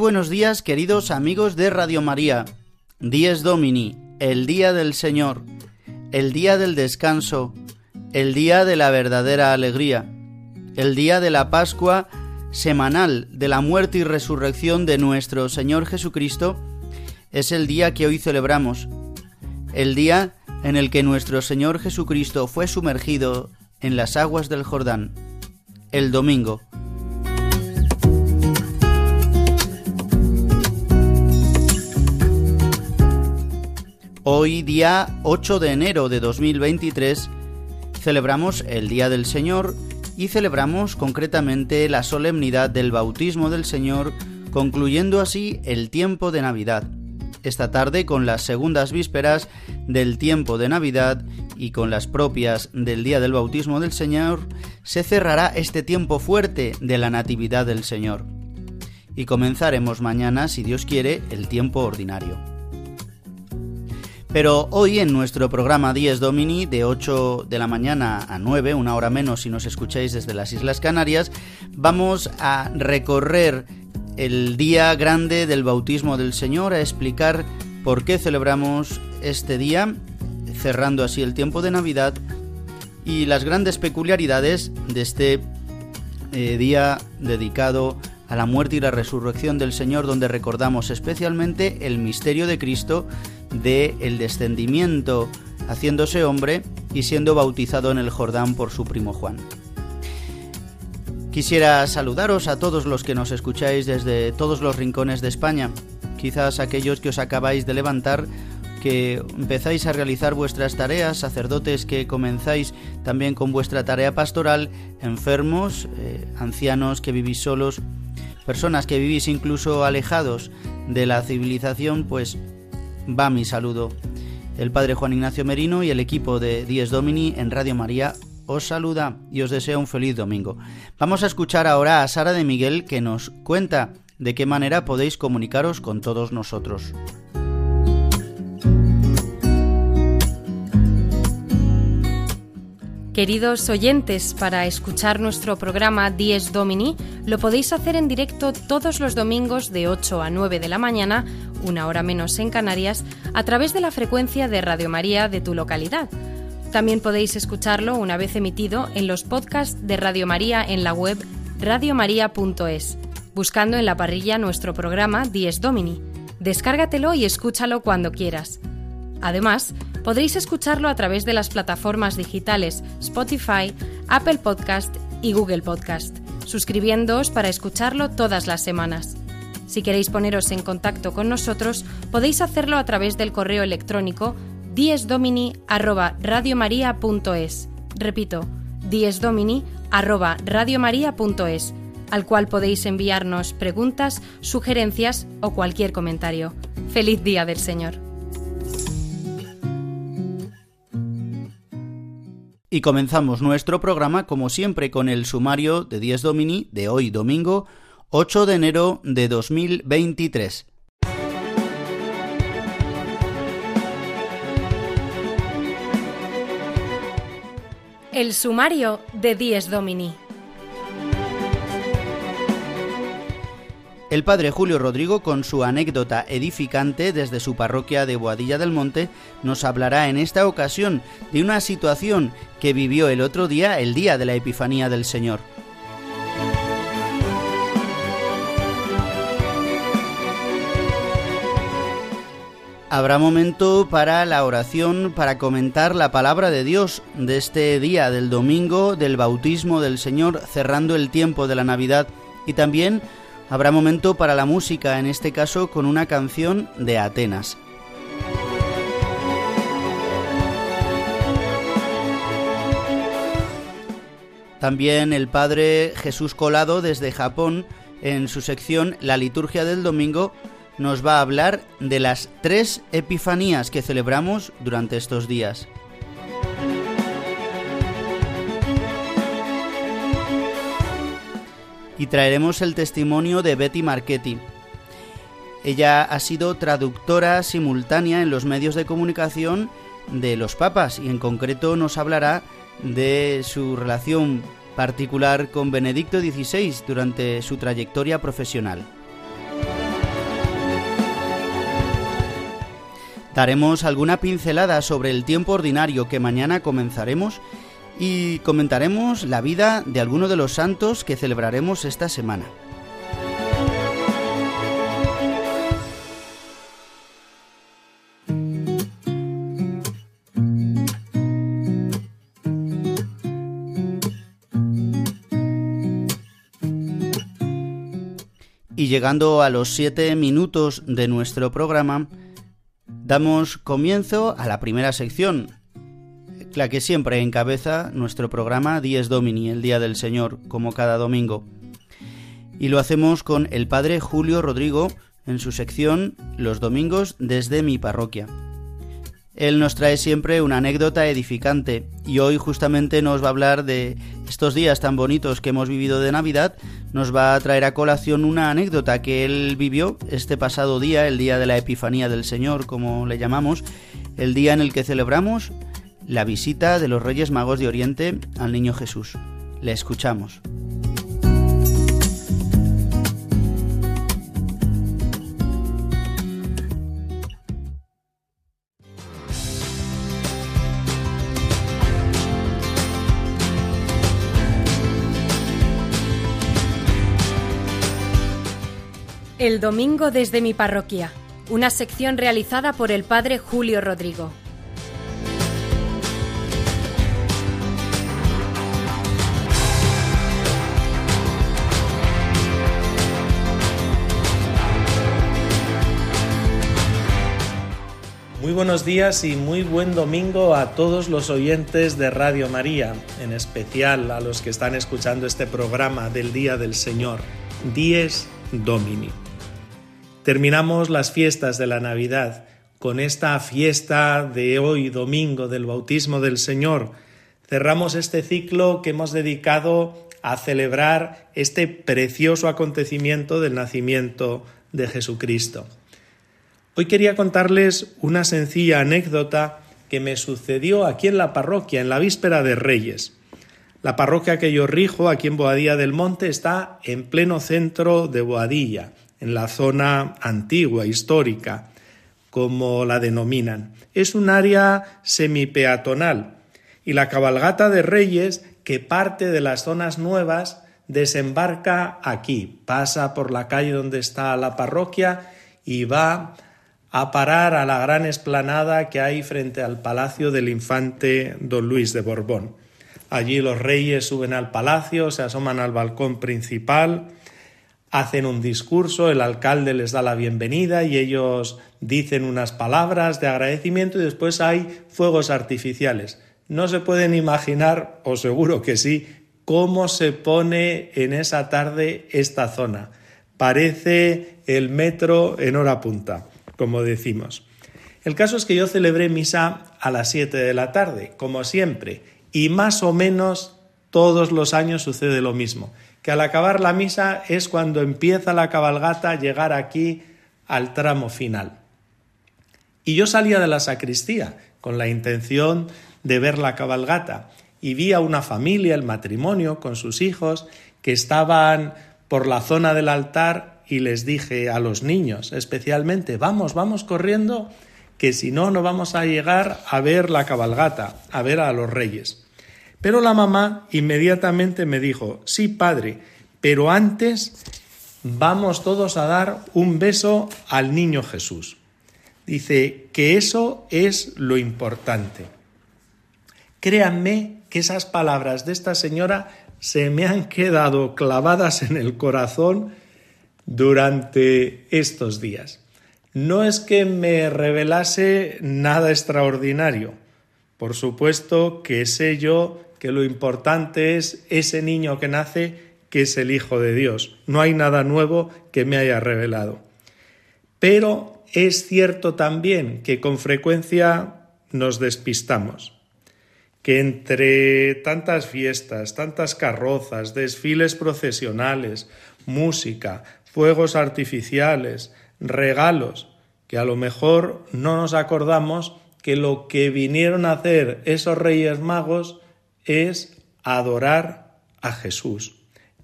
Buenos días, queridos amigos de Radio María. Dies Domini, el día del Señor, el día del descanso, el día de la verdadera alegría, el día de la Pascua semanal de la muerte y resurrección de nuestro Señor Jesucristo, es el día que hoy celebramos, el día en el que nuestro Señor Jesucristo fue sumergido en las aguas del Jordán, el domingo. Hoy, día 8 de enero de 2023, celebramos el Día del Señor y celebramos concretamente la solemnidad del bautismo del Señor, concluyendo así el tiempo de Navidad. Esta tarde, con las segundas vísperas del tiempo de Navidad y con las propias del Día del Bautismo del Señor, se cerrará este tiempo fuerte de la Natividad del Señor. Y comenzaremos mañana, si Dios quiere, el tiempo ordinario. Pero hoy en nuestro programa 10 Domini de 8 de la mañana a 9, una hora menos si nos escucháis desde las Islas Canarias, vamos a recorrer el día grande del bautismo del Señor, a explicar por qué celebramos este día, cerrando así el tiempo de Navidad y las grandes peculiaridades de este eh, día dedicado a la muerte y la resurrección del Señor, donde recordamos especialmente el misterio de Cristo de el descendimiento haciéndose hombre y siendo bautizado en el Jordán por su primo Juan. Quisiera saludaros a todos los que nos escucháis desde todos los rincones de España, quizás aquellos que os acabáis de levantar, que empezáis a realizar vuestras tareas, sacerdotes que comenzáis también con vuestra tarea pastoral, enfermos, eh, ancianos que vivís solos, personas que vivís incluso alejados de la civilización, pues va mi saludo. El Padre Juan Ignacio Merino y el equipo de Dies Domini en Radio María os saluda y os desea un feliz domingo. Vamos a escuchar ahora a Sara de Miguel que nos cuenta de qué manera podéis comunicaros con todos nosotros. Queridos oyentes, para escuchar nuestro programa Dies Domini lo podéis hacer en directo todos los domingos de 8 a 9 de la mañana, una hora menos en Canarias, a través de la frecuencia de Radio María de tu localidad. También podéis escucharlo una vez emitido en los podcasts de Radio María en la web radiomaria.es, buscando en la parrilla nuestro programa Dies Domini. Descárgatelo y escúchalo cuando quieras. Además, podréis escucharlo a través de las plataformas digitales Spotify, Apple Podcast y Google Podcast, suscribiéndoos para escucharlo todas las semanas. Si queréis poneros en contacto con nosotros, podéis hacerlo a través del correo electrónico diesdomini@radiomaria.es. Repito, diesdomini@radiomaria.es, al cual podéis enviarnos preguntas, sugerencias o cualquier comentario. Feliz día del Señor. Y comenzamos nuestro programa como siempre con el sumario de Dies Domini de hoy domingo 8 de enero de 2023. El sumario de Dies Domini. El padre Julio Rodrigo, con su anécdota edificante desde su parroquia de Boadilla del Monte, nos hablará en esta ocasión de una situación que vivió el otro día, el día de la Epifanía del Señor. Habrá momento para la oración, para comentar la palabra de Dios de este día, del domingo, del bautismo del Señor, cerrando el tiempo de la Navidad. Y también habrá momento para la música, en este caso con una canción de Atenas. También el Padre Jesús Colado desde Japón, en su sección La liturgia del domingo, nos va a hablar de las tres epifanías que celebramos durante estos días. Y traeremos el testimonio de Betty Marchetti. Ella ha sido traductora simultánea en los medios de comunicación de los papas y en concreto nos hablará de su relación particular con Benedicto XVI durante su trayectoria profesional. Daremos alguna pincelada sobre el tiempo ordinario que mañana comenzaremos y comentaremos la vida de alguno de los santos que celebraremos esta semana. Y llegando a los siete minutos de nuestro programa, Damos comienzo a la primera sección, la que siempre encabeza nuestro programa Dies Domini, el Día del Señor, como cada domingo. Y lo hacemos con el Padre Julio Rodrigo en su sección Los Domingos desde mi parroquia. Él nos trae siempre una anécdota edificante y hoy justamente nos va a hablar de estos días tan bonitos que hemos vivido de Navidad, nos va a traer a colación una anécdota que él vivió este pasado día, el día de la Epifanía del Señor, como le llamamos, el día en el que celebramos la visita de los Reyes Magos de Oriente al Niño Jesús. Le escuchamos. El domingo desde mi parroquia, una sección realizada por el padre Julio Rodrigo. Muy buenos días y muy buen domingo a todos los oyentes de Radio María, en especial a los que están escuchando este programa del Día del Señor, Dies Domini. Terminamos las fiestas de la Navidad con esta fiesta de hoy, domingo, del bautismo del Señor. Cerramos este ciclo que hemos dedicado a celebrar este precioso acontecimiento del nacimiento de Jesucristo. Hoy quería contarles una sencilla anécdota que me sucedió aquí en la parroquia, en la víspera de Reyes. La parroquia que yo rijo aquí en Boadilla del Monte está en pleno centro de Boadilla, en la zona antigua, histórica, como la denominan. Es un área semipeatonal y la cabalgata de Reyes, que parte de las zonas nuevas, desembarca aquí, pasa por la calle donde está la parroquia y va a parar a la gran esplanada que hay frente al palacio del infante don Luis de Borbón. Allí los reyes suben al palacio, se asoman al balcón principal, hacen un discurso, el alcalde les da la bienvenida y ellos dicen unas palabras de agradecimiento y después hay fuegos artificiales. No se pueden imaginar, o seguro que sí, cómo se pone en esa tarde esta zona. Parece el metro en hora punta, como decimos. El caso es que yo celebré misa a las 7 de la tarde, como siempre, y más o menos todos los años sucede lo mismo que al acabar la misa es cuando empieza la cabalgata a llegar aquí al tramo final. Y yo salía de la sacristía con la intención de ver la cabalgata y vi a una familia, el matrimonio, con sus hijos, que estaban por la zona del altar y les dije a los niños especialmente, vamos, vamos corriendo, que si no, no vamos a llegar a ver la cabalgata, a ver a los reyes. Pero la mamá inmediatamente me dijo, sí, padre, pero antes vamos todos a dar un beso al niño Jesús. Dice que eso es lo importante. Créanme que esas palabras de esta señora se me han quedado clavadas en el corazón durante estos días. No es que me revelase nada extraordinario. Por supuesto que sé yo que lo importante es ese niño que nace, que es el Hijo de Dios. No hay nada nuevo que me haya revelado. Pero es cierto también que con frecuencia nos despistamos, que entre tantas fiestas, tantas carrozas, desfiles procesionales, música, fuegos artificiales, regalos, que a lo mejor no nos acordamos que lo que vinieron a hacer esos reyes magos es adorar a Jesús.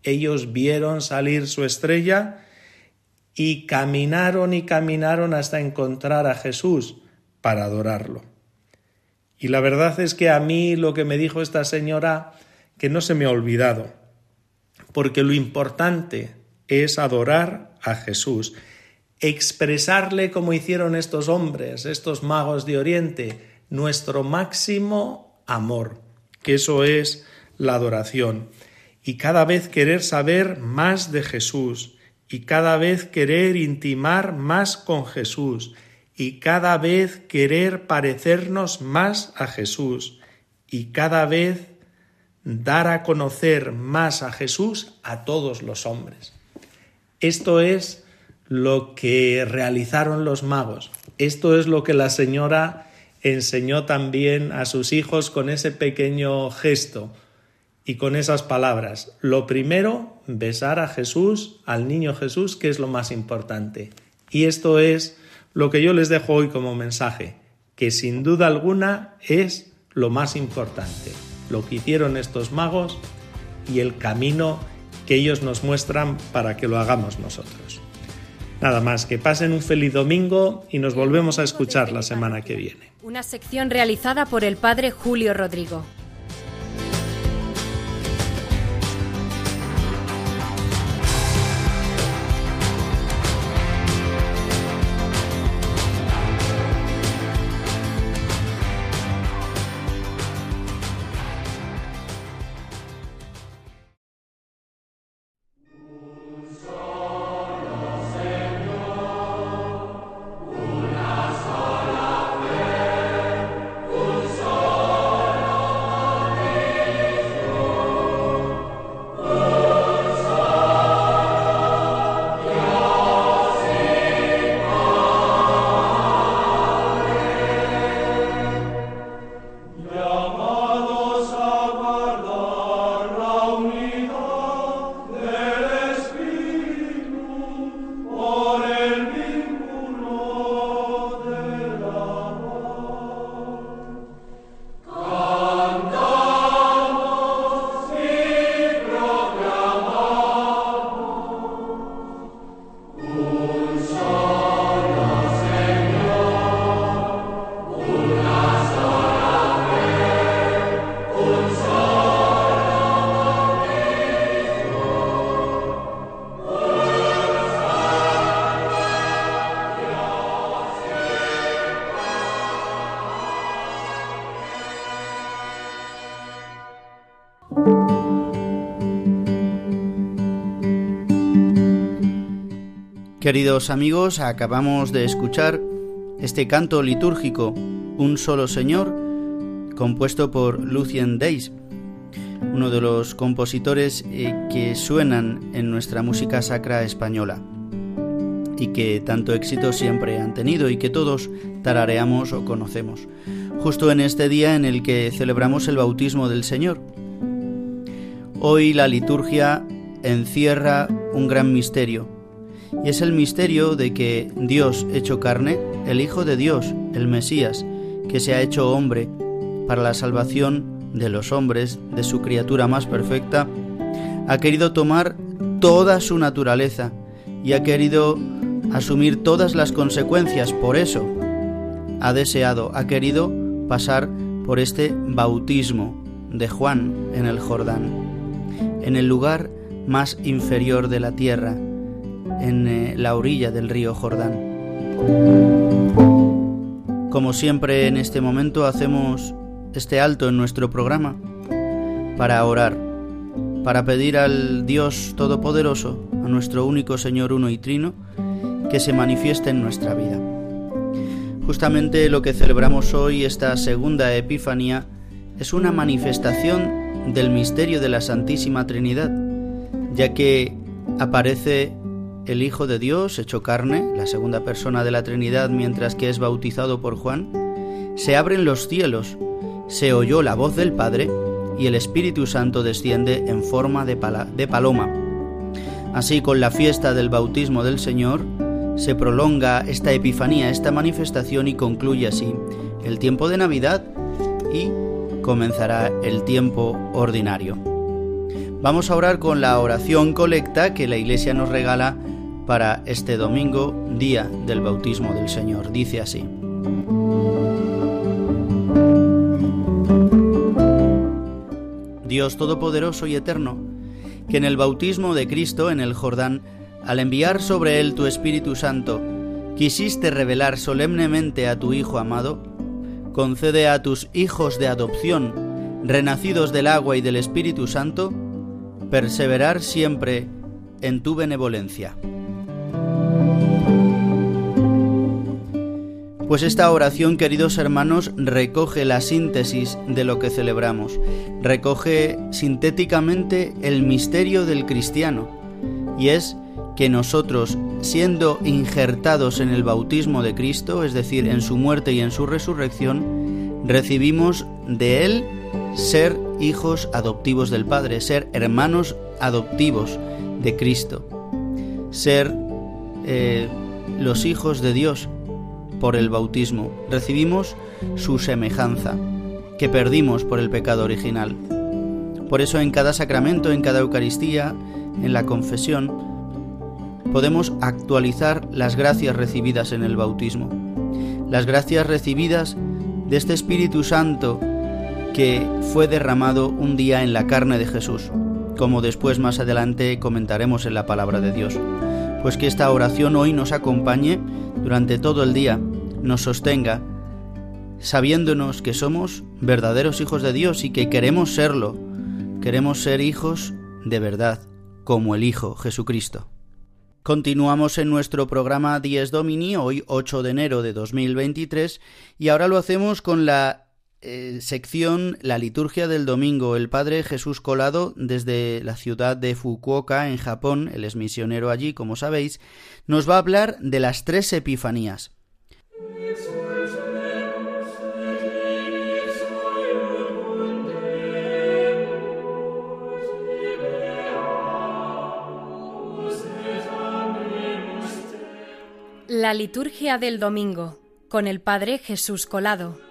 Ellos vieron salir su estrella y caminaron y caminaron hasta encontrar a Jesús para adorarlo. Y la verdad es que a mí lo que me dijo esta señora, que no se me ha olvidado, porque lo importante es adorar a Jesús, expresarle como hicieron estos hombres, estos magos de Oriente, nuestro máximo amor, que eso es la adoración, y cada vez querer saber más de Jesús, y cada vez querer intimar más con Jesús, y cada vez querer parecernos más a Jesús, y cada vez dar a conocer más a Jesús a todos los hombres. Esto es lo que realizaron los magos. Esto es lo que la señora enseñó también a sus hijos con ese pequeño gesto y con esas palabras. Lo primero, besar a Jesús, al niño Jesús, que es lo más importante. Y esto es lo que yo les dejo hoy como mensaje, que sin duda alguna es lo más importante, lo que hicieron estos magos y el camino que ellos nos muestran para que lo hagamos nosotros. Nada más, que pasen un feliz domingo y nos volvemos a escuchar la semana que viene. Una sección realizada por el padre Julio Rodrigo. Queridos amigos, acabamos de escuchar este canto litúrgico, Un solo Señor, compuesto por Lucien Deis, uno de los compositores eh, que suenan en nuestra música sacra española y que tanto éxito siempre han tenido y que todos tarareamos o conocemos, justo en este día en el que celebramos el bautismo del Señor. Hoy la liturgia encierra un gran misterio, y es el misterio de que Dios hecho carne, el Hijo de Dios, el Mesías, que se ha hecho hombre para la salvación de los hombres, de su criatura más perfecta, ha querido tomar toda su naturaleza y ha querido asumir todas las consecuencias. Por eso ha deseado, ha querido pasar por este bautismo de Juan en el Jordán, en el lugar más inferior de la tierra, en eh, la orilla del río Jordán. Como siempre en este momento hacemos este alto en nuestro programa para orar, para pedir al Dios Todopoderoso, a nuestro único Señor uno y trino, que se manifieste en nuestra vida. Justamente lo que celebramos hoy, esta segunda Epifanía, es una manifestación del misterio de la Santísima Trinidad, ya que aparece el Hijo de Dios hecho carne, la segunda persona de la Trinidad, mientras que es bautizado por Juan, se abren los cielos, se oyó la voz del Padre y el Espíritu Santo desciende en forma de, de paloma. Así, con la fiesta del bautismo del Señor, se prolonga esta Epifanía, esta manifestación y concluye así el tiempo de Navidad y comenzará el tiempo ordinario. Vamos a orar con la oración colecta que la Iglesia nos regala para este domingo, día del bautismo del Señor. Dice así. Dios Todopoderoso y Eterno, que en el bautismo de Cristo en el Jordán, al enviar sobre él tu Espíritu Santo, quisiste revelar solemnemente a tu Hijo amado, concede a tus hijos de adopción, renacidos del agua y del Espíritu Santo, perseverar siempre en tu benevolencia. Pues esta oración, queridos hermanos, recoge la síntesis de lo que celebramos, recoge sintéticamente el misterio del cristiano, y es que nosotros, siendo injertados en el bautismo de Cristo, es decir, en su muerte y en su resurrección, recibimos de Él ser hijos adoptivos del Padre, ser hermanos adoptivos de Cristo, ser eh, los hijos de Dios por el bautismo. Recibimos su semejanza, que perdimos por el pecado original. Por eso en cada sacramento, en cada Eucaristía, en la confesión, podemos actualizar las gracias recibidas en el bautismo. Las gracias recibidas de este Espíritu Santo que fue derramado un día en la carne de Jesús, como después más adelante comentaremos en la palabra de Dios pues que esta oración hoy nos acompañe durante todo el día, nos sostenga, sabiéndonos que somos verdaderos hijos de Dios y que queremos serlo, queremos ser hijos de verdad, como el Hijo Jesucristo. Continuamos en nuestro programa Dies Domini, hoy 8 de enero de 2023, y ahora lo hacemos con la eh, sección La liturgia del domingo. El padre Jesús Colado, desde la ciudad de Fukuoka, en Japón, él es misionero allí, como sabéis, nos va a hablar de las tres epifanías. La liturgia del domingo con el Padre Jesús Colado.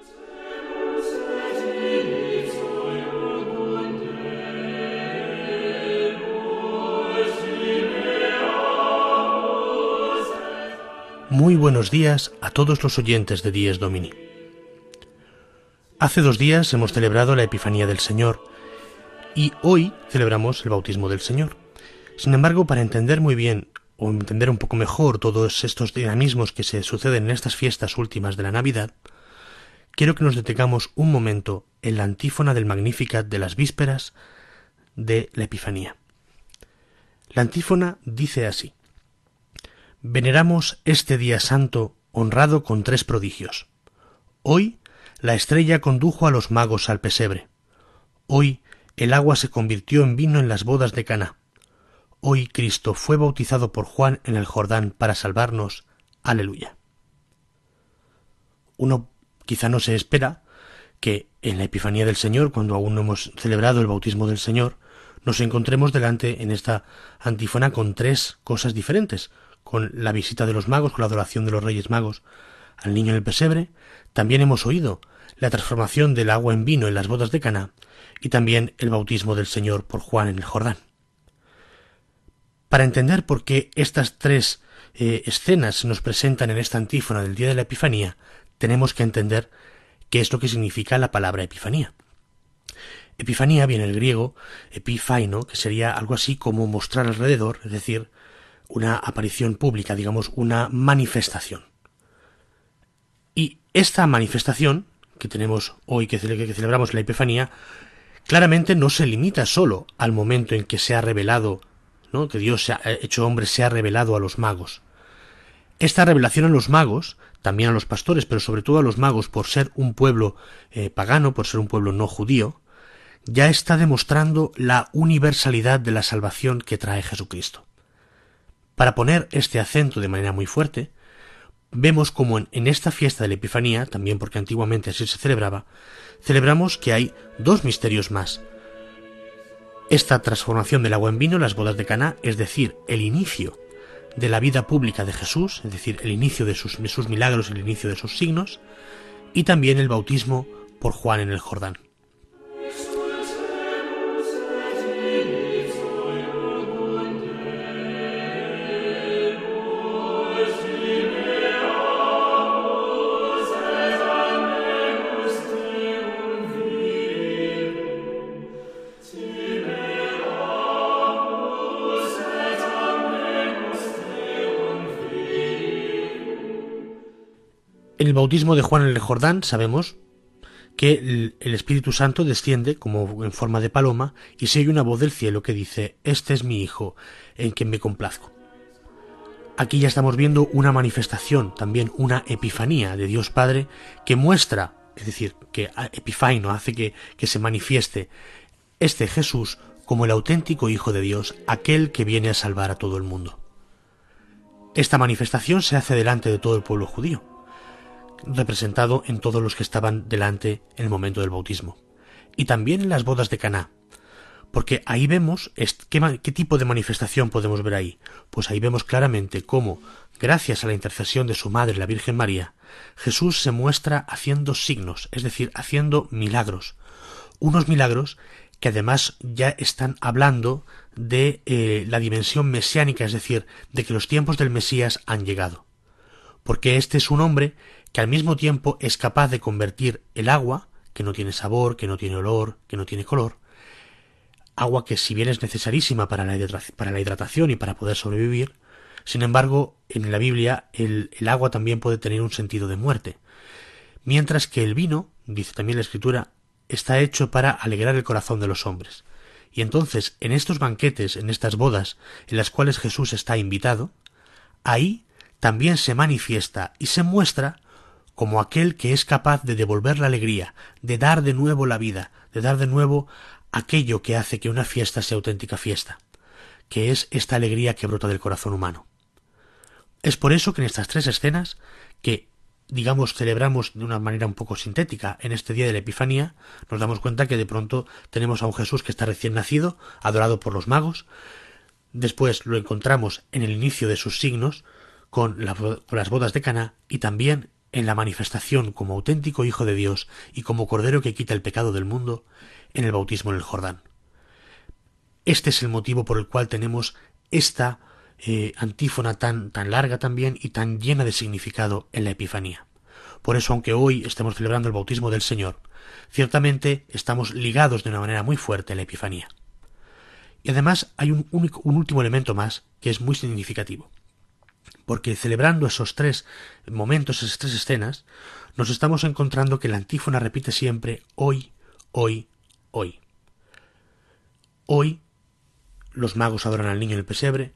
Muy buenos días a todos los oyentes de Dies Domini. Hace dos días hemos celebrado la Epifanía del Señor y hoy celebramos el bautismo del Señor. Sin embargo, para entender muy bien o entender un poco mejor todos estos dinamismos que se suceden en estas fiestas últimas de la Navidad, quiero que nos detengamos un momento en la antífona del Magnificat de las vísperas de la Epifanía. La antífona dice así veneramos este día santo honrado con tres prodigios. Hoy la estrella condujo a los magos al pesebre. Hoy el agua se convirtió en vino en las bodas de Caná. Hoy Cristo fue bautizado por Juan en el Jordán para salvarnos. Aleluya. Uno quizá no se espera que en la Epifanía del Señor, cuando aún no hemos celebrado el bautismo del Señor, nos encontremos delante en esta antífona con tres cosas diferentes con la visita de los magos, con la adoración de los reyes magos al niño en el pesebre, también hemos oído la transformación del agua en vino en las bodas de Cana y también el bautismo del Señor por Juan en el Jordán. Para entender por qué estas tres eh, escenas se nos presentan en esta antífona del día de la Epifanía, tenemos que entender qué es lo que significa la palabra Epifanía. Epifanía viene del griego epifaino, que sería algo así como mostrar alrededor, es decir, una aparición pública, digamos, una manifestación. Y esta manifestación que tenemos hoy, que, celebramos la Epifanía, claramente no se limita solo al momento en que se ha revelado, ¿no? que Dios se ha hecho hombre se ha revelado a los magos. Esta revelación a los magos, también a los pastores, pero sobre todo a los magos, por ser un pueblo eh, pagano, por ser un pueblo no judío, ya está demostrando la universalidad de la salvación que trae Jesucristo. Para poner este acento de manera muy fuerte, vemos como en, esta fiesta de la Epifanía, también porque antiguamente así se celebraba, celebramos que hay dos misterios más. Esta transformación del agua en vino, las bodas de Caná, es decir, el inicio de la vida pública de Jesús, es decir, el inicio de sus, de sus milagros, el inicio de sus signos, y también el bautismo por Juan en el Jordán. En el bautismo de Juan en el Jordán sabemos que el Espíritu Santo desciende como en forma de paloma y se oye una voz del cielo que dice Este es mi Hijo, en quien me complazco. Aquí ya estamos viendo una manifestación, también una epifanía de Dios Padre que muestra, es decir, que epifaino hace que, que se manifieste este Jesús como el auténtico Hijo de Dios, aquel que viene a salvar a todo el mundo. Esta manifestación se hace delante de todo el pueblo judío representado en todos los que estaban delante en el momento del bautismo. Y también en las bodas de Caná. Porque ahí vemos ¿qué, tipo de manifestación podemos ver ahí. Pues ahí vemos claramente cómo, gracias a la intercesión de su madre, la Virgen María, Jesús se muestra haciendo signos, es decir, haciendo milagros. Unos milagros que además ya están hablando de eh, la dimensión mesiánica, es decir, de que los tiempos del Mesías han llegado. Porque este es un hombre que al mismo tiempo es capaz de convertir el agua, que no tiene sabor, que no tiene olor, que no tiene color, agua que si bien es necesarísima para la, hidratación y para poder sobrevivir, sin embargo, en la Biblia el, el agua también puede tener un sentido de muerte. Mientras que el vino, dice también la Escritura, está hecho para alegrar el corazón de los hombres. Y entonces, en estos banquetes, en estas bodas, en las cuales Jesús está invitado, ahí también se manifiesta y se muestra como aquel que es capaz de devolver la alegría, de dar de nuevo la vida, de dar de nuevo aquello que hace que una fiesta sea auténtica fiesta, que es esta alegría que brota del corazón humano. Es por eso que en estas tres escenas, que digamos celebramos de una manera un poco sintética en este día de la Epifanía, nos damos cuenta que de pronto tenemos a un Jesús que está recién nacido, adorado por los magos, después lo encontramos en el inicio de sus signos, con, las bodas de Cana y también en la manifestación como auténtico Hijo de Dios y como Cordero que quita el pecado del mundo en el bautismo en el Jordán. Este es el motivo por el cual tenemos esta eh, antífona tan, tan larga también y tan llena de significado en la Epifanía. Por eso, aunque hoy estemos celebrando el bautismo del Señor, ciertamente estamos ligados de una manera muy fuerte a la Epifanía. Y además hay un, único, un último elemento más que es muy significativo porque celebrando esos tres momentos, esas tres escenas, nos estamos encontrando que la antífona repite siempre hoy, hoy, hoy. Hoy los magos adoran al niño en el pesebre,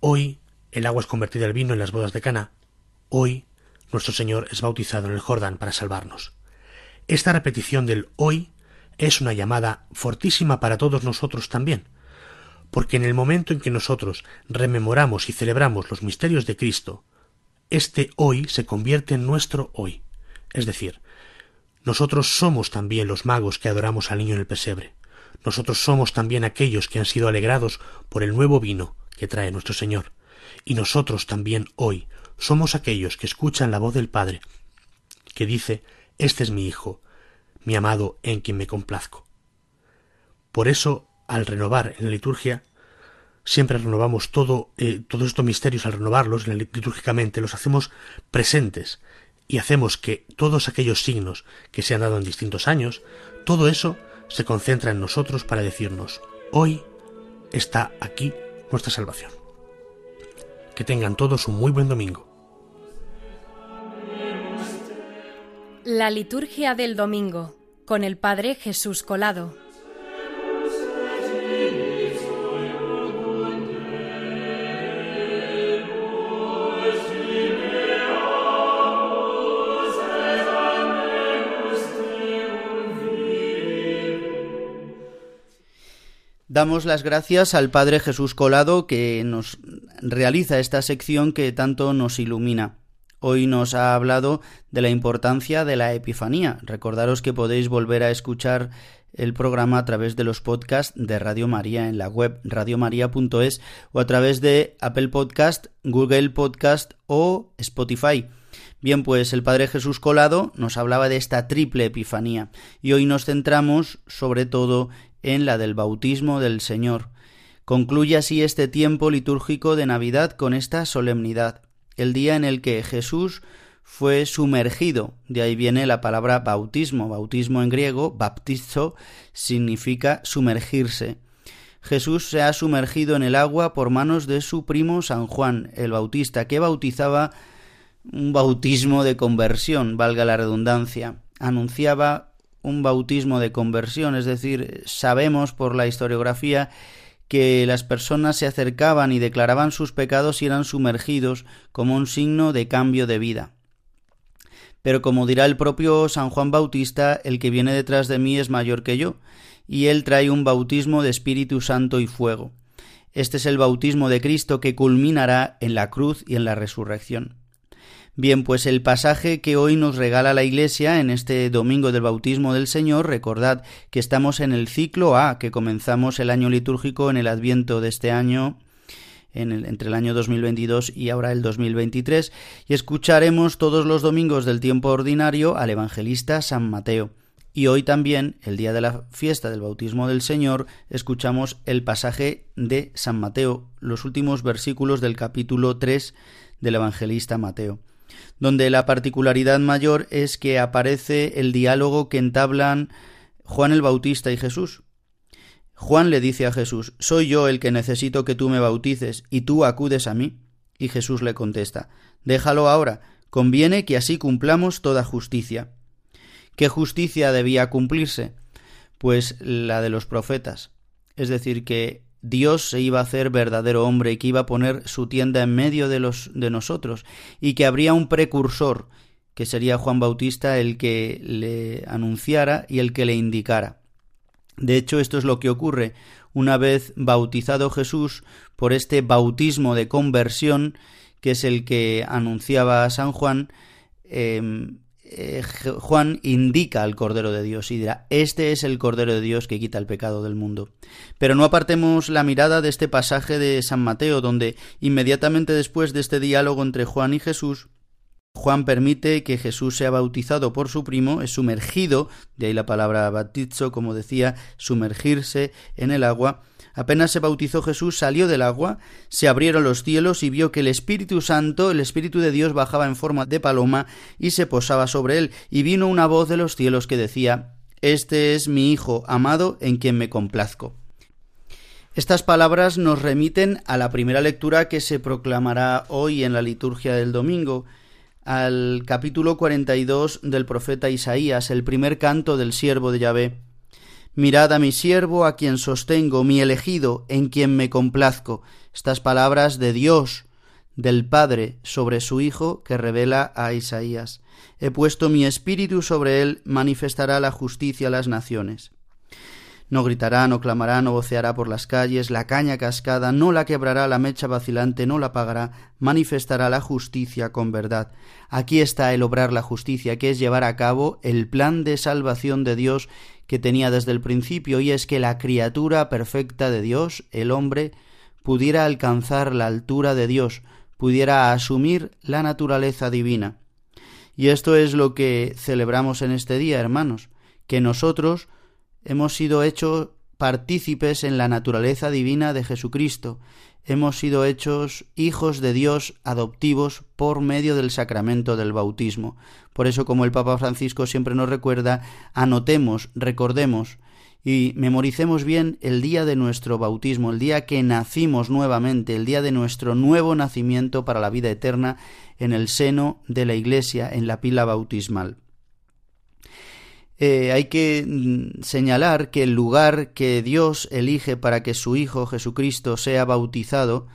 hoy el agua es convertida en vino en las bodas de Cana, hoy nuestro Señor es bautizado en el Jordán para salvarnos. Esta repetición del hoy es una llamada fortísima para todos nosotros también, porque en el momento en que nosotros rememoramos y celebramos los misterios de Cristo, este hoy se convierte en nuestro hoy. Es decir, nosotros somos también los magos que adoramos al niño en el pesebre. Nosotros somos también aquellos que han sido alegrados por el nuevo vino que trae nuestro Señor. Y nosotros también hoy somos aquellos que escuchan la voz del Padre, que dice, Este es mi Hijo, mi amado en quien me complazco. Por eso al renovar en la liturgia, siempre renovamos todo, eh, todos estos misterios al renovarlos litúrgicamente, los hacemos presentes y hacemos que todos aquellos signos que se han dado en distintos años, todo eso se concentra en nosotros para decirnos, hoy está aquí nuestra salvación. Que tengan todos un muy buen domingo. La liturgia del domingo con el Padre Jesús Colado. Damos las gracias al Padre Jesús Colado que nos realiza esta sección que tanto nos ilumina. Hoy nos ha hablado de la importancia de la Epifanía. Recordaros que podéis volver a escuchar el programa a través de los podcasts de Radio María en la web radiomaria.es o a través de Apple Podcast, Google Podcast o Spotify. Bien, pues el Padre Jesús Colado nos hablaba de esta triple Epifanía y hoy nos centramos sobre todo en la del bautismo del Señor. Concluye así este tiempo litúrgico de Navidad con esta solemnidad el día en el que Jesús fue sumergido. De ahí viene la palabra bautismo. Bautismo en griego, baptizo, significa sumergirse. Jesús se ha sumergido en el agua por manos de su primo San Juan, el Bautista, que bautizaba un bautismo de conversión, valga la redundancia. Anunciaba un bautismo de conversión, es decir, sabemos por la historiografía que las personas se acercaban y declaraban sus pecados y eran sumergidos como un signo de cambio de vida. Pero como dirá el propio San Juan Bautista, el que viene detrás de mí es mayor que yo, y él trae un bautismo de Espíritu Santo y fuego. Este es el bautismo de Cristo que culminará en la cruz y en la resurrección. Bien, pues el pasaje que hoy nos regala la Iglesia en este domingo del bautismo del Señor, recordad que estamos en el ciclo A, que comenzamos el año litúrgico en el adviento de este año, en el, entre el año 2022 y ahora el 2023, y escucharemos todos los domingos del tiempo ordinario al evangelista San Mateo. Y hoy también, el día de la fiesta del bautismo del Señor, escuchamos el pasaje de San Mateo, los últimos versículos del capítulo 3 del evangelista Mateo donde la particularidad mayor es que aparece el diálogo que entablan Juan el Bautista y Jesús. Juan le dice a Jesús, Soy yo el que necesito que tú me bautices, y tú acudes a mí. Y Jesús le contesta, Déjalo ahora, conviene que así cumplamos toda justicia. ¿Qué justicia debía cumplirse? Pues la de los profetas. Es decir, que Dios se iba a hacer verdadero hombre y que iba a poner su tienda en medio de los de nosotros y que habría un precursor que sería Juan Bautista el que le anunciara y el que le indicara. De hecho, esto es lo que ocurre una vez bautizado Jesús por este bautismo de conversión que es el que anunciaba San Juan, em, eh, Juan indica al Cordero de Dios y dirá, este es el Cordero de Dios que quita el pecado del mundo. Pero no apartemos la mirada de este pasaje de San Mateo, donde inmediatamente después de este diálogo entre Juan y Jesús, Juan permite que Jesús sea bautizado por su primo, es sumergido, de ahí la palabra bautizo, como decía, sumergirse en el agua, Apenas se bautizó Jesús, salió del agua, se abrieron los cielos y vio que el Espíritu Santo, el Espíritu de Dios, bajaba en forma de paloma y se posaba sobre él, y vino una voz de los cielos que decía Este es mi Hijo amado en quien me complazco. Estas palabras nos remiten a la primera lectura que se proclamará hoy en la liturgia del domingo, al capítulo 42 del profeta Isaías, el primer canto del siervo de Yahvé. Mirad a mi siervo, a quien sostengo, mi elegido, en quien me complazco. Estas palabras de Dios, del Padre, sobre su Hijo, que revela a Isaías. He puesto mi espíritu sobre él, manifestará la justicia a las naciones. No gritará, no clamará, no voceará por las calles, la caña cascada no la quebrará, la mecha vacilante no la apagará, manifestará la justicia con verdad. Aquí está el obrar la justicia, que es llevar a cabo el plan de salvación de Dios que tenía desde el principio, y es que la criatura perfecta de Dios, el hombre, pudiera alcanzar la altura de Dios, pudiera asumir la naturaleza divina. Y esto es lo que celebramos en este día, hermanos, que nosotros hemos sido hechos partícipes en la naturaleza divina de Jesucristo, hemos sido hechos hijos de Dios adoptivos por medio del sacramento del bautismo. Por eso, como el Papa Francisco siempre nos recuerda, anotemos, recordemos y memoricemos bien el día de nuestro bautismo, el día que nacimos nuevamente, el día de nuestro nuevo nacimiento para la vida eterna en el seno de la Iglesia, en la pila bautismal. Eh, hay que mm, señalar que el lugar que Dios elige para que su Hijo Jesucristo sea bautizado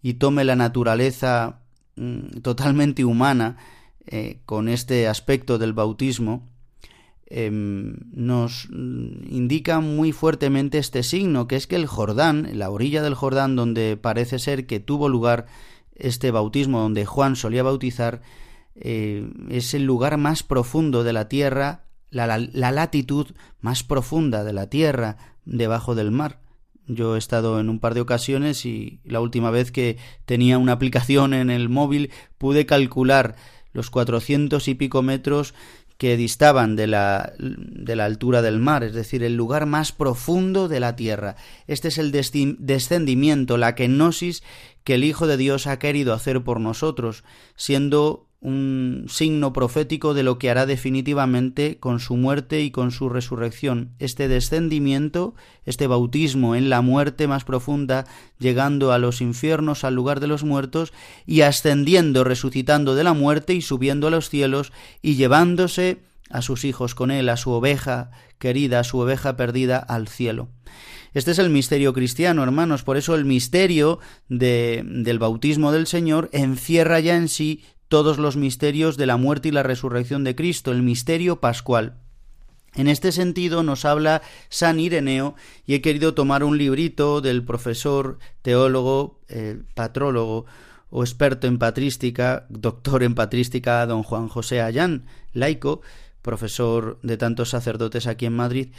y tome la naturaleza mm, totalmente humana eh, con este aspecto del bautismo, em, nos mm, indica muy fuertemente este signo, que es que el Jordán, la orilla del Jordán donde parece ser que tuvo lugar este bautismo, donde Juan solía bautizar, eh, es el lugar más profundo de la tierra la, latitud más profunda de la Tierra debajo del mar. Yo he estado en un par de ocasiones y la última vez que tenía una aplicación en el móvil pude calcular los cuatrocientos y pico metros que distaban de la, de la altura del mar, es decir, el lugar más profundo de la tierra. Este es el descendimiento, la kenosis que el Hijo de Dios ha querido hacer por nosotros, siendo un signo profético de lo que hará definitivamente con su muerte y con su resurrección. Este descendimiento, este bautismo en la muerte más profunda, llegando a los infiernos, al lugar de los muertos, y ascendiendo, resucitando de la muerte y subiendo a los cielos y llevándose a sus hijos con él, a su oveja querida, a su oveja perdida al cielo. Este es el misterio cristiano, hermanos. Por eso el misterio de, del bautismo del Señor encierra ya en sí todos los misterios de la muerte y la resurrección de Cristo, el misterio pascual. En este sentido nos habla San Ireneo y he querido tomar un librito del profesor, teólogo, eh, patrólogo o experto en patrística, doctor en patrística, don Juan José Ayán, laico, profesor de tantos sacerdotes aquí en Madrid,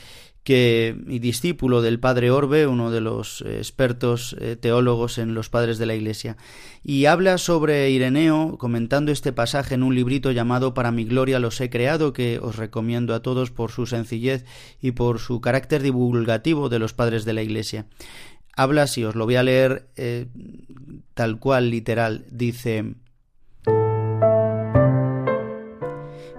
que, y discípulo del padre Orbe, uno de los expertos eh, teólogos en los padres de la Iglesia, y habla sobre Ireneo comentando este pasaje en un librito llamado Para mi gloria los he creado, que os recomiendo a todos por su sencillez y por su carácter divulgativo de los padres de la Iglesia. Habla, si os lo voy a leer eh, tal cual, literal, dice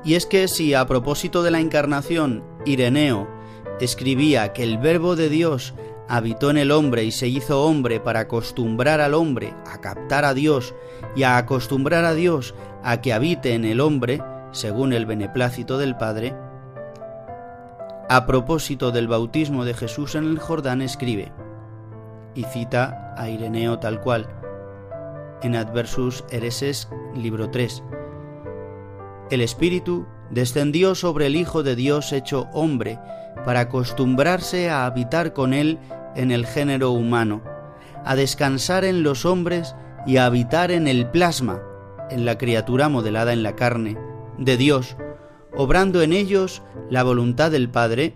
Y es que si a propósito de la encarnación, Ireneo escribía que el verbo de Dios habitó en el hombre y se hizo hombre para acostumbrar al hombre a captar a Dios y a acostumbrar a Dios a que habite en el hombre, según el beneplácito del Padre, a propósito del bautismo de Jesús en el Jordán escribe, y cita a Ireneo tal cual, en Adversus Hereses, libro 3. El Espíritu descendió sobre el Hijo de Dios hecho hombre, para acostumbrarse a habitar con Él en el género humano, a descansar en los hombres y a habitar en el plasma, en la criatura modelada en la carne, de Dios, obrando en ellos la voluntad del Padre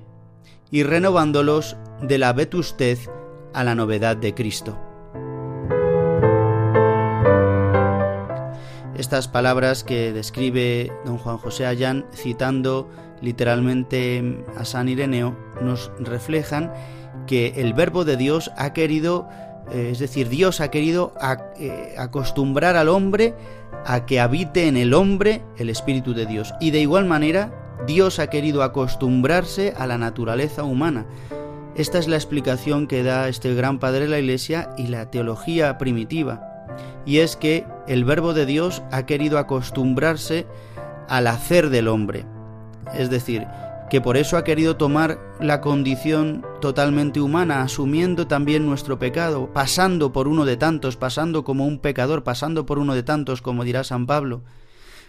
y renovándolos de la vetustez a la novedad de Cristo. Estas palabras que describe don Juan José Ayán citando literalmente a San Ireneo, nos reflejan que el verbo de Dios ha querido, eh, es decir, Dios ha querido eh, acostumbrar al hombre a que habite en el hombre el Espíritu de Dios. Y de igual manera, Dios ha querido acostumbrarse a la naturaleza humana. Esta es la explicación que da este gran padre de la Iglesia y la teología primitiva. Y es que el verbo de Dios ha querido acostumbrarse al hacer del hombre es decir, que por eso ha querido tomar la condición totalmente humana, asumiendo también nuestro pecado, pasando por uno de tantos, pasando como un pecador, pasando por uno de tantos, como dirá San Pablo.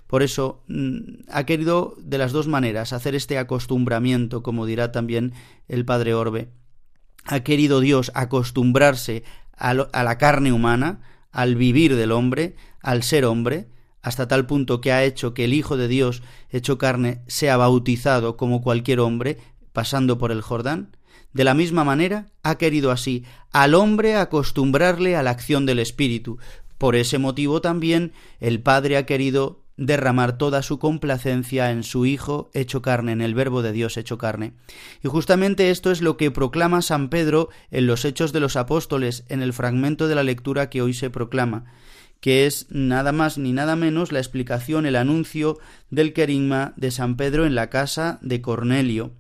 Por eso mm, ha querido de las dos maneras hacer este acostumbramiento, como dirá también el Padre Orbe. Ha querido Dios acostumbrarse a, a la carne humana, al vivir del hombre, al ser hombre, hasta tal punto que ha hecho que el Hijo de Dios, hecho carne, sea bautizado como cualquier hombre, pasando por el Jordán? De la misma manera, ha querido así al hombre acostumbrarle a la acción del Espíritu. Por ese motivo también el Padre ha querido derramar toda su complacencia en su Hijo hecho carne, en el Verbo de Dios hecho carne. Y justamente esto es lo que proclama San Pedro en los Hechos de los Apóstoles, en el fragmento de la lectura que hoy se proclama que es nada más ni nada menos la explicación, el anuncio del querigma de San Pedro en la casa de Cornelio,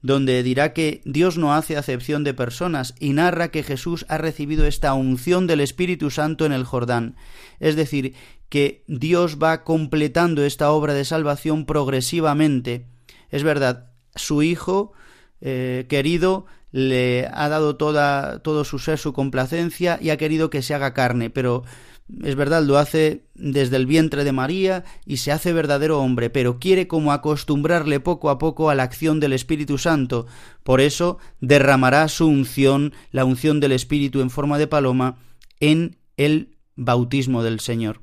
donde dirá que Dios no hace acepción de personas y narra que Jesús ha recibido esta unción del Espíritu Santo en el Jordán, es decir, que Dios va completando esta obra de salvación progresivamente, Es verdad, su Hijo eh, querido le ha dado toda, todo su ser, su complacencia y ha querido que se haga carne, pero es verdad, lo hace desde el vientre de María y se hace verdadero hombre, pero quiere como acostumbrarle poco a poco a la acción del Espíritu Santo. Por eso derramará su unción, la unción del Espíritu en forma de paloma, en el bautismo del Señor.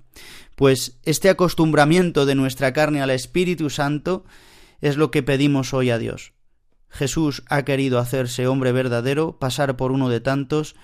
Pues este acostumbramiento de nuestra carne al Espíritu Santo es lo que pedimos hoy a Dios. Jesús ha querido hacerse hombre verdadero, pasar por uno de tantos,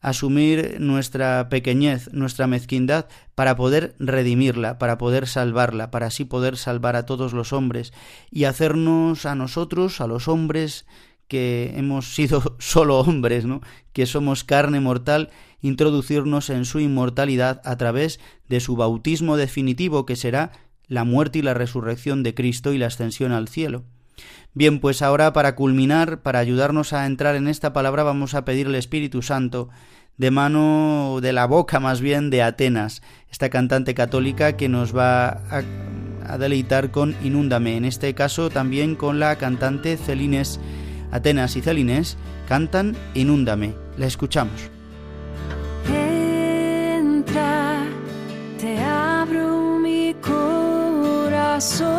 asumir nuestra pequeñez, nuestra mezquindad, para poder redimirla, para poder salvarla, para así poder salvar a todos los hombres y hacernos a nosotros, a los hombres que hemos sido solo hombres, ¿no? que somos carne mortal, introducirnos en su inmortalidad a través de su bautismo definitivo que será la muerte y la resurrección de Cristo y la ascensión al cielo. Bien, pues ahora para culminar, para ayudarnos a entrar en esta palabra, vamos a pedir el Espíritu Santo, de mano de la boca más bien de Atenas, esta cantante católica que nos va a, deleitar con Inúndame, en este caso también con la cantante Celines. Atenas y Celines cantan Inúndame. La escuchamos. Entra, te abro mi corazón.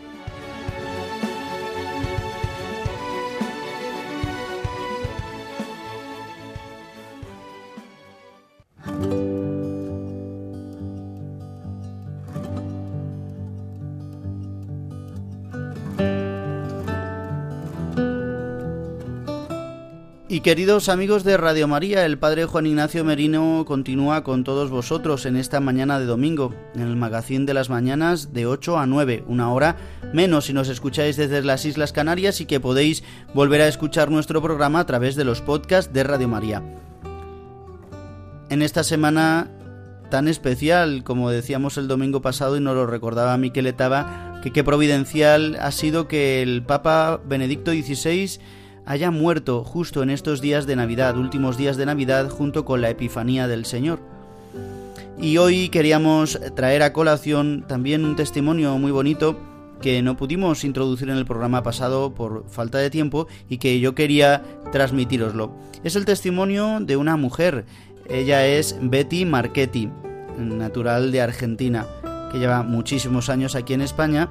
Queridos amigos de Radio María, el Padre Juan Ignacio Merino continúa con todos vosotros en esta mañana de domingo, en el magazín de las mañanas de 8 a 9, una hora menos si nos escucháis desde las Islas Canarias y que podéis volver a escuchar nuestro programa a través de los podcasts de Radio María. En esta semana tan especial, como decíamos el domingo pasado y nos lo recordaba Miquel Etaba, que qué providencial ha sido que el Papa Benedicto XVI haya muerto justo en estos días de Navidad, últimos días de Navidad, junto con la Epifanía del Señor. Y hoy queríamos traer a colación también un testimonio muy bonito que no pudimos introducir en el programa pasado por falta de tiempo y que yo quería transmitiroslo. Es el testimonio de una mujer. Ella es Betty Marchetti, natural de Argentina, que lleva muchísimos años aquí en España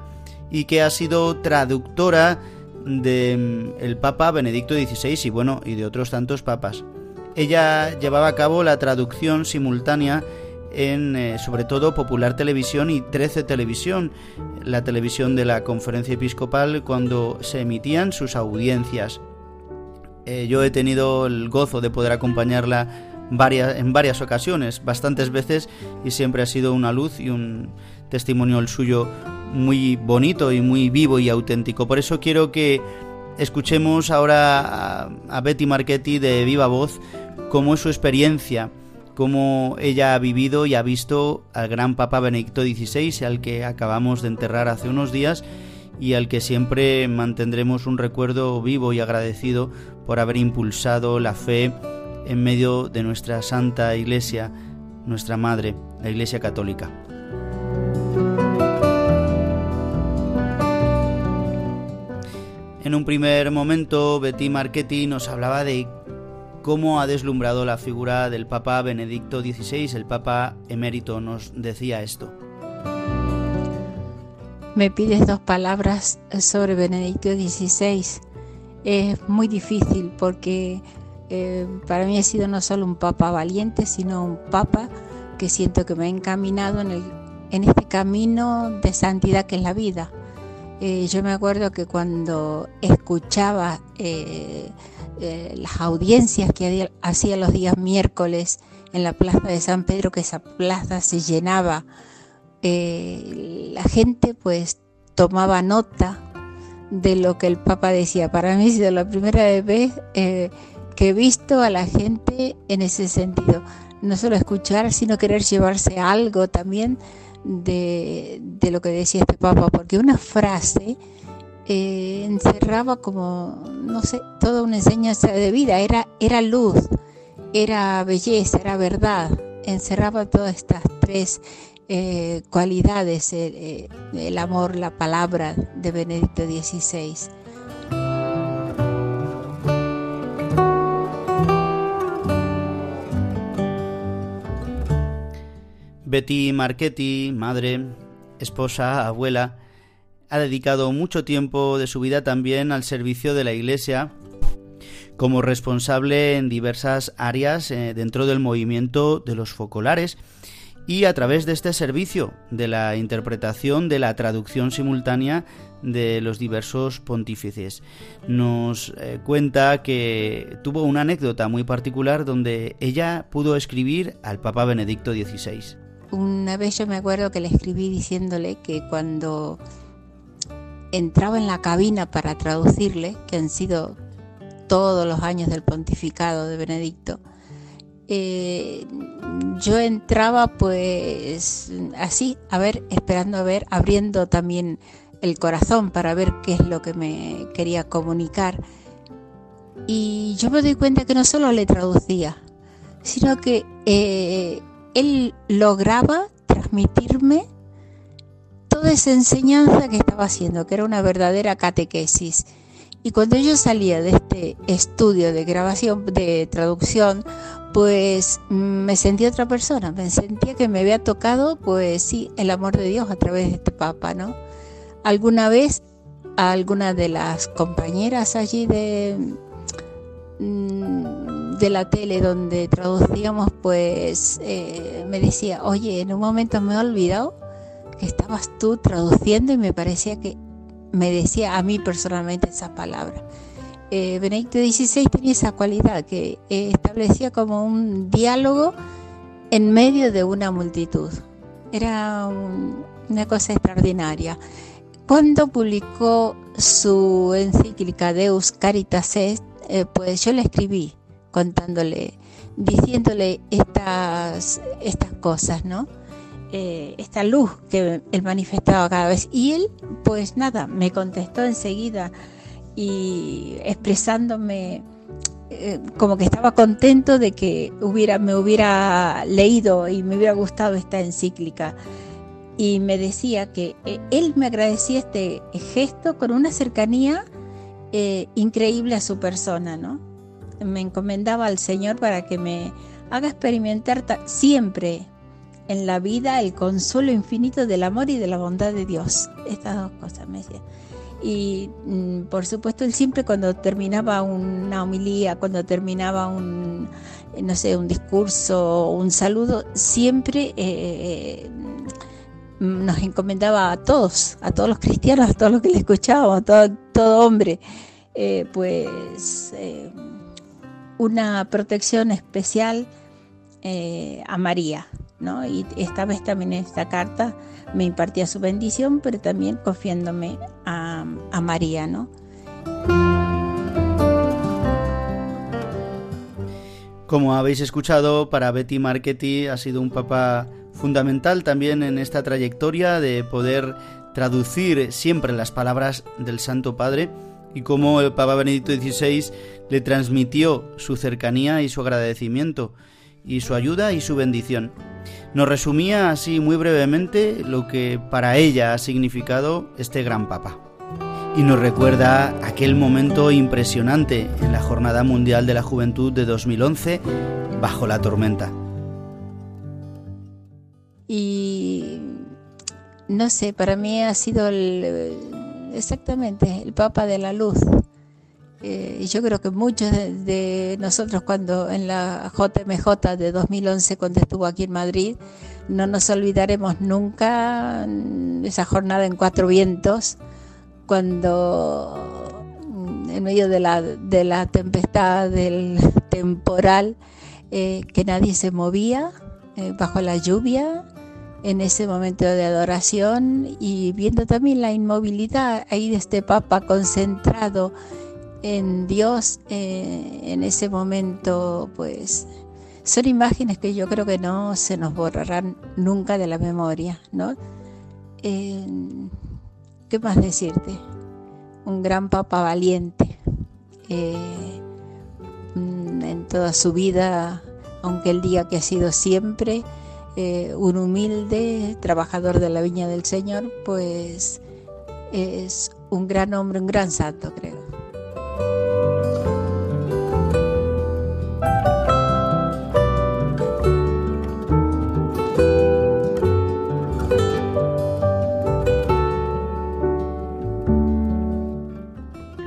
y que ha sido traductora de mm, Papa Benedicto XVI y bueno, y de otros tantos papas. Ella llevaba a cabo la traducción simultánea en eh, sobre todo Popular Televisión y 13 Televisión, la televisión de la Conferencia Episcopal cuando se emitían sus audiencias. Eh, yo he tenido el gozo de poder acompañarla varias, en varias ocasiones, bastantes veces, y siempre ha sido una luz y un testimonio el suyo muy bonito y muy vivo y auténtico. Por eso quiero que escuchemos ahora a, Betty Marchetti de viva voz cómo es su experiencia, cómo ella ha vivido y ha visto al gran Papa Benedicto XVI, al que acabamos de enterrar hace unos días y al que siempre mantendremos un recuerdo vivo y agradecido por haber impulsado la fe en medio de nuestra Santa Iglesia, nuestra Madre, la Iglesia Católica. En un primer momento, Betty Marchetti nos hablaba de cómo ha deslumbrado la figura del Papa Benedicto XVI. El Papa emérito nos decía esto. Me pides dos palabras sobre Benedicto XVI. Es muy difícil porque eh, para mí ha sido no solo un papa valiente, sino un papa que siento que me ha encaminado en, el, en este camino de santidad que es la vida. Eh, yo me acuerdo que cuando escuchaba eh, las audiencias que hacía los días miércoles en la plaza de San Pedro, que esa plaza se llenaba eh, la gente pues tomaba nota de lo que el Papa decía. Para mí ha sido la primera vez eh, que he visto a la gente en ese sentido. No solo escuchar, sino querer llevarse algo también de, lo que decía este Papa, porque una frase eh, encerraba como, no sé, toda una enseñanza de vida, era, era luz, era belleza, era verdad, encerraba todas estas tres eh, cualidades, eh, el amor, la palabra de Benedicto XVI. Betty Marchetti, madre, esposa, abuela, ha dedicado mucho tiempo de su vida también al servicio de la Iglesia como responsable en diversas áreas dentro del movimiento de los focolares y a través de este servicio de la interpretación de la traducción simultánea de los diversos pontífices. Nos eh, cuenta que tuvo una anécdota muy particular donde ella pudo escribir al Papa Benedicto XVI. Una vez yo me acuerdo que le escribí diciéndole que cuando entraba en la cabina para traducirle, que han sido todos los años del pontificado de Benedicto, eh, yo entraba pues así, a ver, esperando a ver, abriendo también el corazón para ver qué es lo que me quería comunicar. Y yo me doy cuenta que no solo le traducía, sino que eh, él lograba transmitirme toda esa enseñanza que estaba haciendo, que era una verdadera catequesis. Y cuando yo salía de este estudio de grabación, de traducción, pues mm, me sentí otra persona, me sentía que me había tocado, pues sí, el amor de Dios a través de este Papa, ¿no? Alguna vez alguna de las compañeras allí de, mm, de la tele donde traducíamos, pues eh, me decía, oye, en un momento me he olvidado que estabas tú traduciendo y me parecía que me decía a mí personalmente esa palabra. Eh, Benedicto XVI tenía esa cualidad que eh, establecía como un diálogo en medio de una multitud. Era una cosa extraordinaria. Cuando publicó su encíclica Deus Caritas Est, eh, pues yo le escribí contándole, diciéndole estas, estas cosas, ¿no? esta luz que él manifestaba cada vez. Y él, pues nada, me contestó enseguida y expresándome eh, como que estaba contento de que hubiera, me hubiera leído y me hubiera gustado esta encíclica. Y me decía que eh, él me agradecía este gesto con una cercanía eh, increíble a su persona, ¿no? Me encomendaba al Señor para que me haga experimentar siempre en la vida el consuelo infinito del amor y de la bondad de Dios. Estas dos cosas me decía. Y mm, por supuesto, él siempre cuando terminaba una homilía, cuando terminaba un, no sé, un discurso, un saludo, siempre eh, mm, nos encomendaba a todos, a todos los cristianos, a todos los que le escuchábamos, a todo, hombre, eh, pues eh, una protección especial a María. ¿no? Y esta vez también esta carta me impartía su bendición, pero también confiándome a, a María, ¿no? Como habéis escuchado, para Betty Marchetti ha sido un papá fundamental también en esta trayectoria de poder traducir siempre las palabras del Santo Padre y cómo el Papa Benedicto XVI le transmitió su cercanía y su agradecimiento, y su ayuda y su bendición. Nos resumía así muy brevemente lo que para ella ha significado este gran Papa. Y nos recuerda aquel momento impresionante en la Jornada Mundial de la Juventud de 2011, bajo la tormenta. Y no sé, para mí ha sido el, exactamente el Papa de la Luz. Eh, yo creo que muchos de, nosotros cuando en la JMJ de 2011, cuando estuvo aquí en Madrid, no nos olvidaremos nunca esa jornada en cuatro vientos, cuando mm, en medio de la, de la tempestad, del temporal, eh, que nadie se movía eh, bajo la lluvia, en ese momento de adoración y viendo también la inmovilidad ahí de este Papa concentrado en Dios eh, en ese momento, pues son imágenes que yo creo que no se nos borrarán nunca de la memoria, ¿no? ¿Qué más decirte? Un gran Papa valiente. Eh, mm, en toda su vida, aunque el día que ha sido siempre, eh, un humilde trabajador de la viña del Señor, pues es un gran hombre, un gran santo, creo.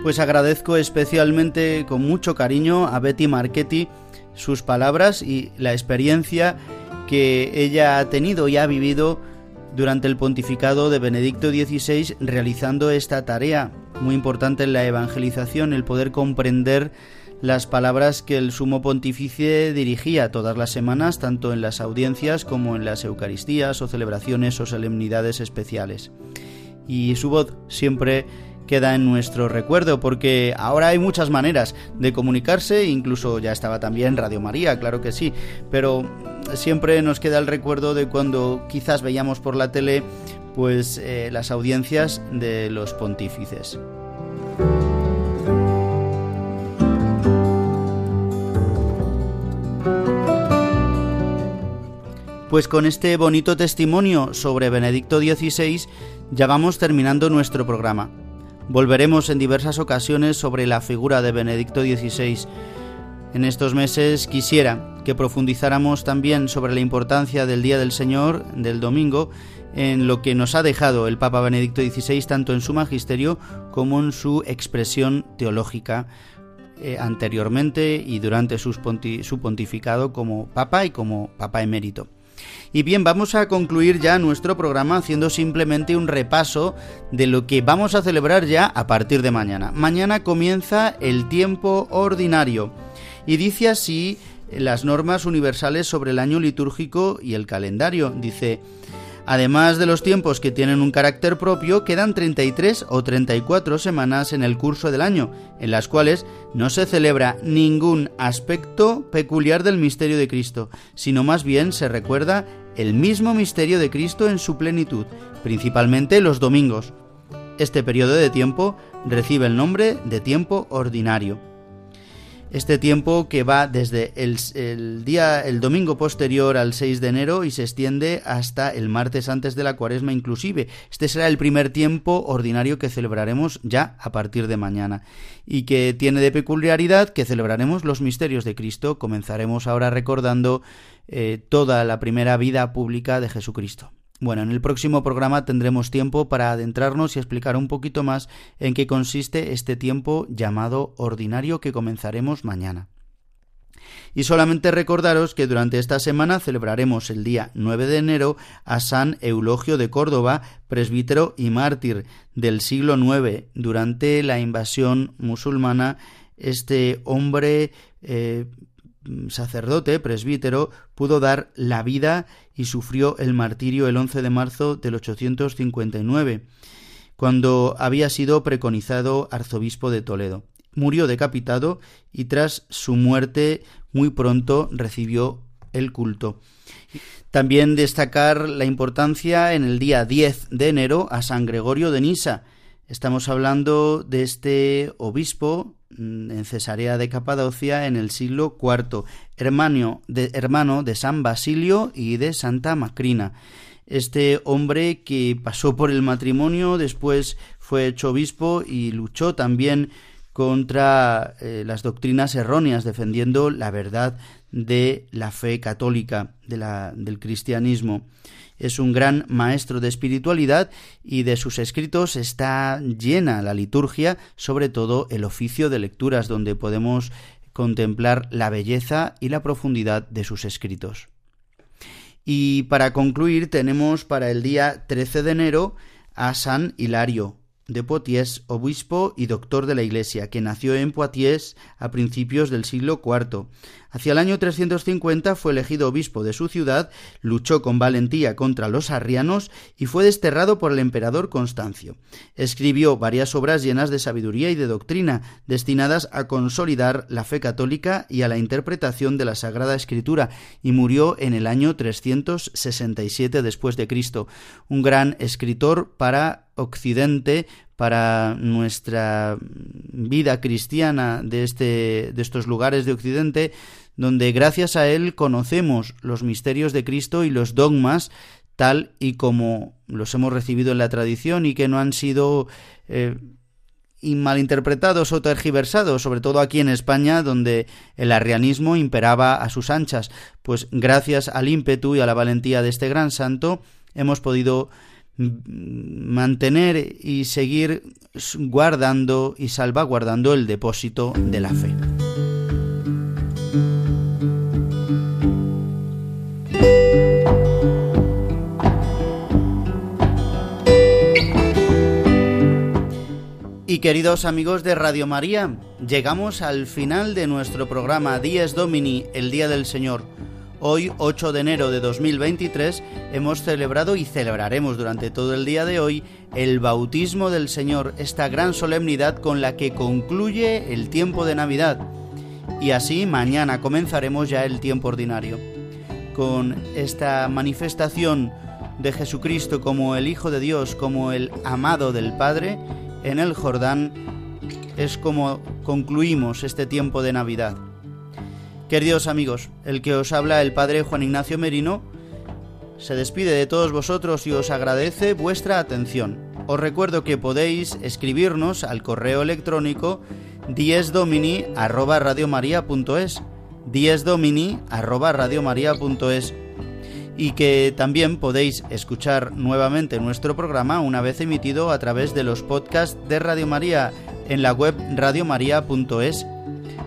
Pues agradezco especialmente con mucho cariño a Betty Marchetti sus palabras y la experiencia que ella ha tenido y ha vivido durante el pontificado de Benedicto XVI realizando esta tarea muy importante en la evangelización, el poder comprender las palabras que el sumo pontífice dirigía todas las semanas, tanto en las audiencias como en las Eucaristías o celebraciones o solemnidades especiales. Y su voz siempre queda en nuestro recuerdo, porque ahora hay muchas maneras de comunicarse, incluso ya estaba también Radio María, claro que sí, pero siempre nos queda el recuerdo de cuando quizás veíamos por la tele pues eh, las audiencias de los pontífices. Pues con este bonito testimonio sobre Benedicto XVI ya vamos terminando nuestro programa. Volveremos en diversas ocasiones sobre la figura de Benedicto XVI. En estos meses quisiera que profundizáramos también sobre la importancia del Día del Señor, del domingo, en lo que nos ha dejado el Papa Benedicto XVI tanto en su magisterio como en su expresión teológica eh, anteriormente y durante su pontificado como Papa y como Papa emérito. Y bien, vamos a concluir ya nuestro programa haciendo simplemente un repaso de lo que vamos a celebrar ya a partir de mañana. Mañana comienza el tiempo ordinario y dice así las normas universales sobre el año litúrgico y el calendario. Dice, Además de los tiempos que tienen un carácter propio, quedan 33 o 34 semanas en el curso del año, en las cuales no se celebra ningún aspecto peculiar del misterio de Cristo, sino más bien se recuerda el mismo misterio de Cristo en su plenitud, principalmente los domingos. Este periodo de tiempo recibe el nombre de tiempo ordinario. Este tiempo que va desde el, día, el domingo posterior al 6 de enero y se extiende hasta el martes antes de la cuaresma inclusive. Este será el primer tiempo ordinario que celebraremos ya a partir de mañana y que tiene de peculiaridad que celebraremos los misterios de Cristo. Comenzaremos ahora recordando eh, toda la primera vida pública de Jesucristo. Bueno, en el próximo programa tendremos tiempo para adentrarnos y explicar un poquito más en qué consiste este tiempo llamado ordinario que comenzaremos mañana. Y solamente recordaros que durante esta semana celebraremos el día 9 de enero a San Eulogio de Córdoba, presbítero y mártir del siglo IX. Durante la invasión musulmana, este hombre eh, sacerdote, presbítero, pudo dar la vida y sufrió el martirio el 11 de marzo del 859, cuando había sido preconizado arzobispo de Toledo. Murió decapitado y tras su muerte muy pronto recibió el culto. También destacar la importancia en el día 10 de enero a San Gregorio de Nisa, Estamos hablando de este obispo mm, en Cesarea de Capadocia en el siglo IV, hermano de, hermano de San Basilio y de Santa Macrina. Este hombre que pasó por el matrimonio, después fue hecho obispo y luchó también contra eh, las doctrinas erróneas, defendiendo la verdad de la fe católica, de la, del cristianismo. Es un gran maestro de espiritualidad y de sus escritos está llena la liturgia, sobre todo el oficio de lecturas, donde podemos contemplar la belleza y la profundidad de sus escritos. Y para concluir tenemos para el día 13 de enero a San Hilario, de Poitiers, obispo y doctor de la Iglesia, que nació en Poitiers a principios del siglo IV. Hacia el año 350 fue elegido obispo de su ciudad, luchó con valentía contra los arrianos y fue desterrado por el emperador Constancio. Escribió varias obras llenas de sabiduría y de doctrina, destinadas a consolidar la fe católica y a la interpretación de la Sagrada Escritura, y murió en el año 367 después de Cristo. Un gran escritor para Occidente, para nuestra vida cristiana de, este, de estos lugares de Occidente, donde gracias a él conocemos los misterios de Cristo y los dogmas tal y como los hemos recibido en la tradición y que no han sido eh, malinterpretados o tergiversados, sobre todo aquí en España, donde el arrianismo imperaba a sus anchas. Pues gracias al ímpetu y a la valentía de este gran santo hemos podido mantener y seguir guardando y salvaguardando el depósito de la fe. Y queridos amigos de Radio María, llegamos al final de nuestro programa Días Domini, el Día del Señor. Hoy, 8 de enero de 2023, hemos celebrado y celebraremos durante todo el día de hoy el bautismo del Señor, esta gran solemnidad con la que concluye el tiempo de Navidad. Y así mañana comenzaremos ya el tiempo ordinario. Con esta manifestación de Jesucristo como el Hijo de Dios, como el amado del Padre, en el Jordán, es como concluimos este tiempo de Navidad. Queridos amigos, el que os habla el Padre Juan Ignacio Merino se despide de todos vosotros y os agradece vuestra atención. Os recuerdo que podéis escribirnos al correo electrónico diesdomini@radiomaria.es, diesdomini@radiomaria.es y que también podéis escuchar nuevamente nuestro programa una vez emitido a través de los podcasts de Radio María en la web radiomaria.es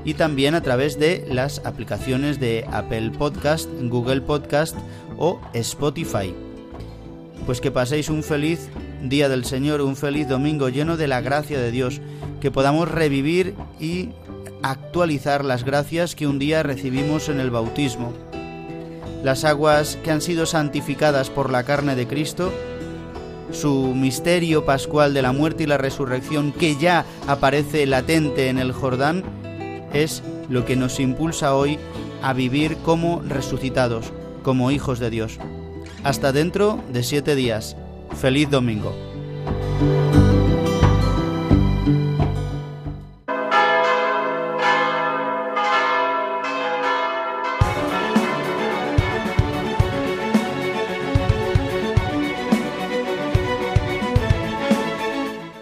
y también a través de las aplicaciones de Apple Podcast, Google Podcast o Spotify. Pues que paséis un feliz día del Señor, un feliz domingo lleno de la gracia de Dios, que podamos revivir y actualizar las gracias que un día recibimos en el bautismo. Las aguas que han sido santificadas por la carne de Cristo, su misterio pascual de la muerte y la resurrección que ya aparece latente en el Jordán, es lo que nos impulsa hoy a vivir como resucitados, como hijos de Dios. Hasta dentro de siete días. Feliz domingo.